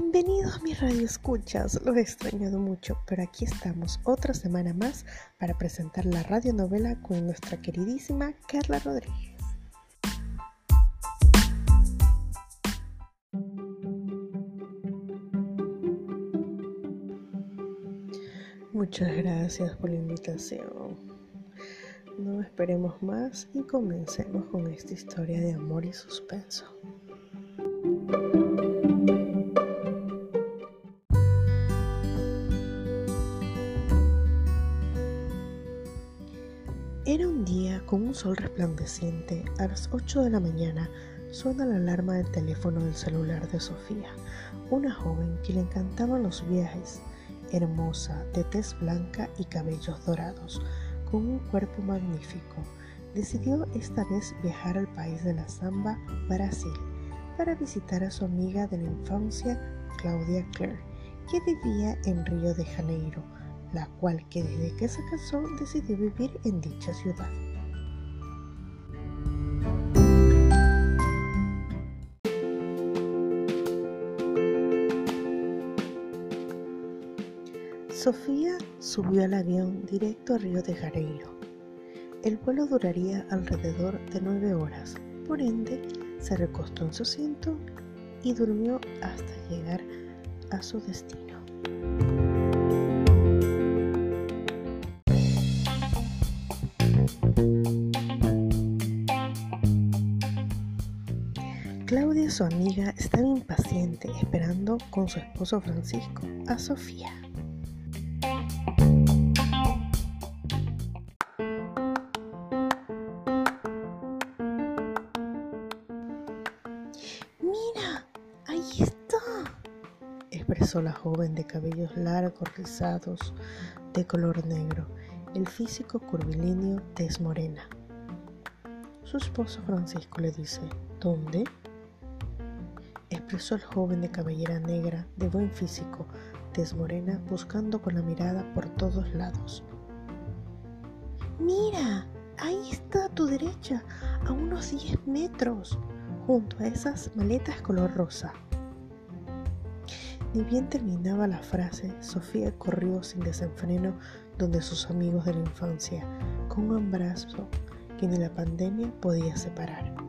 Bienvenidos a mis radioescuchas, los he extrañado mucho, pero aquí estamos otra semana más para presentar la radionovela con nuestra queridísima Carla Rodríguez. Muchas gracias por la invitación. No esperemos más y comencemos con esta historia de amor y suspenso. Era un día con un sol resplandeciente. A las 8 de la mañana suena la alarma del teléfono del celular de Sofía, una joven que le encantaban los viajes hermosa, de tez blanca y cabellos dorados, con un cuerpo magnífico, decidió esta vez viajar al país de la samba, Brasil, para visitar a su amiga de la infancia, Claudia Clare, que vivía en Río de Janeiro, la cual que desde que se casó decidió vivir en dicha ciudad. Sofía subió al avión directo a Río de Janeiro. El vuelo duraría alrededor de nueve horas, por ende se recostó en su asiento y durmió hasta llegar a su destino. Claudia, su amiga, estaba impaciente esperando con su esposo Francisco a Sofía. expresó la joven de cabellos largos, rizados, de color negro, el físico curvilíneo, tez morena. Su esposo Francisco le dice, ¿dónde? Expresó el joven de cabellera negra, de buen físico, tez morena, buscando con la mirada por todos lados. Mira, ahí está a tu derecha, a unos 10 metros, junto a esas maletas color rosa. Ni bien terminaba la frase, Sofía corrió sin desenfreno donde sus amigos de la infancia, con un abrazo que ni la pandemia podía separar.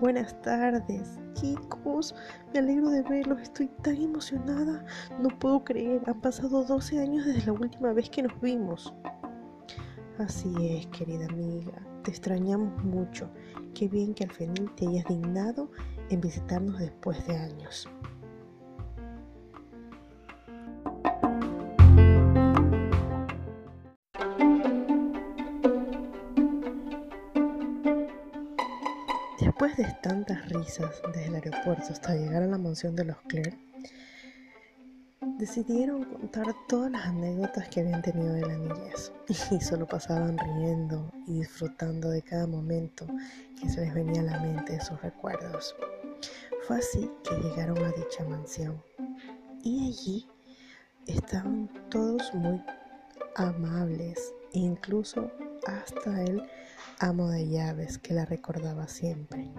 Buenas tardes, chicos. Me alegro de verlos. Estoy tan emocionada. No puedo creer. Han pasado 12 años desde la última vez que nos vimos. Así es, querida amiga. Te extrañamos mucho. Qué bien que al fin te hayas dignado en visitarnos después de años. Tantas risas desde el aeropuerto hasta llegar a la mansión de los Claire, decidieron contar todas las anécdotas que habían tenido de la niñez y solo pasaban riendo y disfrutando de cada momento que se les venía a la mente de sus recuerdos. Fue así que llegaron a dicha mansión y allí estaban todos muy amables e incluso hasta el amo de llaves que la recordaba siempre.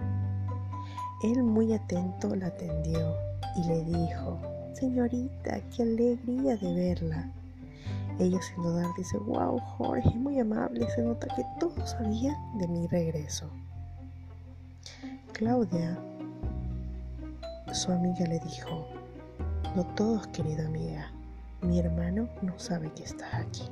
Él muy atento la atendió y le dijo, Señorita, qué alegría de verla. Ella sin dudar dice, wow, Jorge, muy amable, se nota que todo sabía de mi regreso. Claudia, su amiga le dijo, no todos, querida amiga, mi hermano no sabe que estás aquí.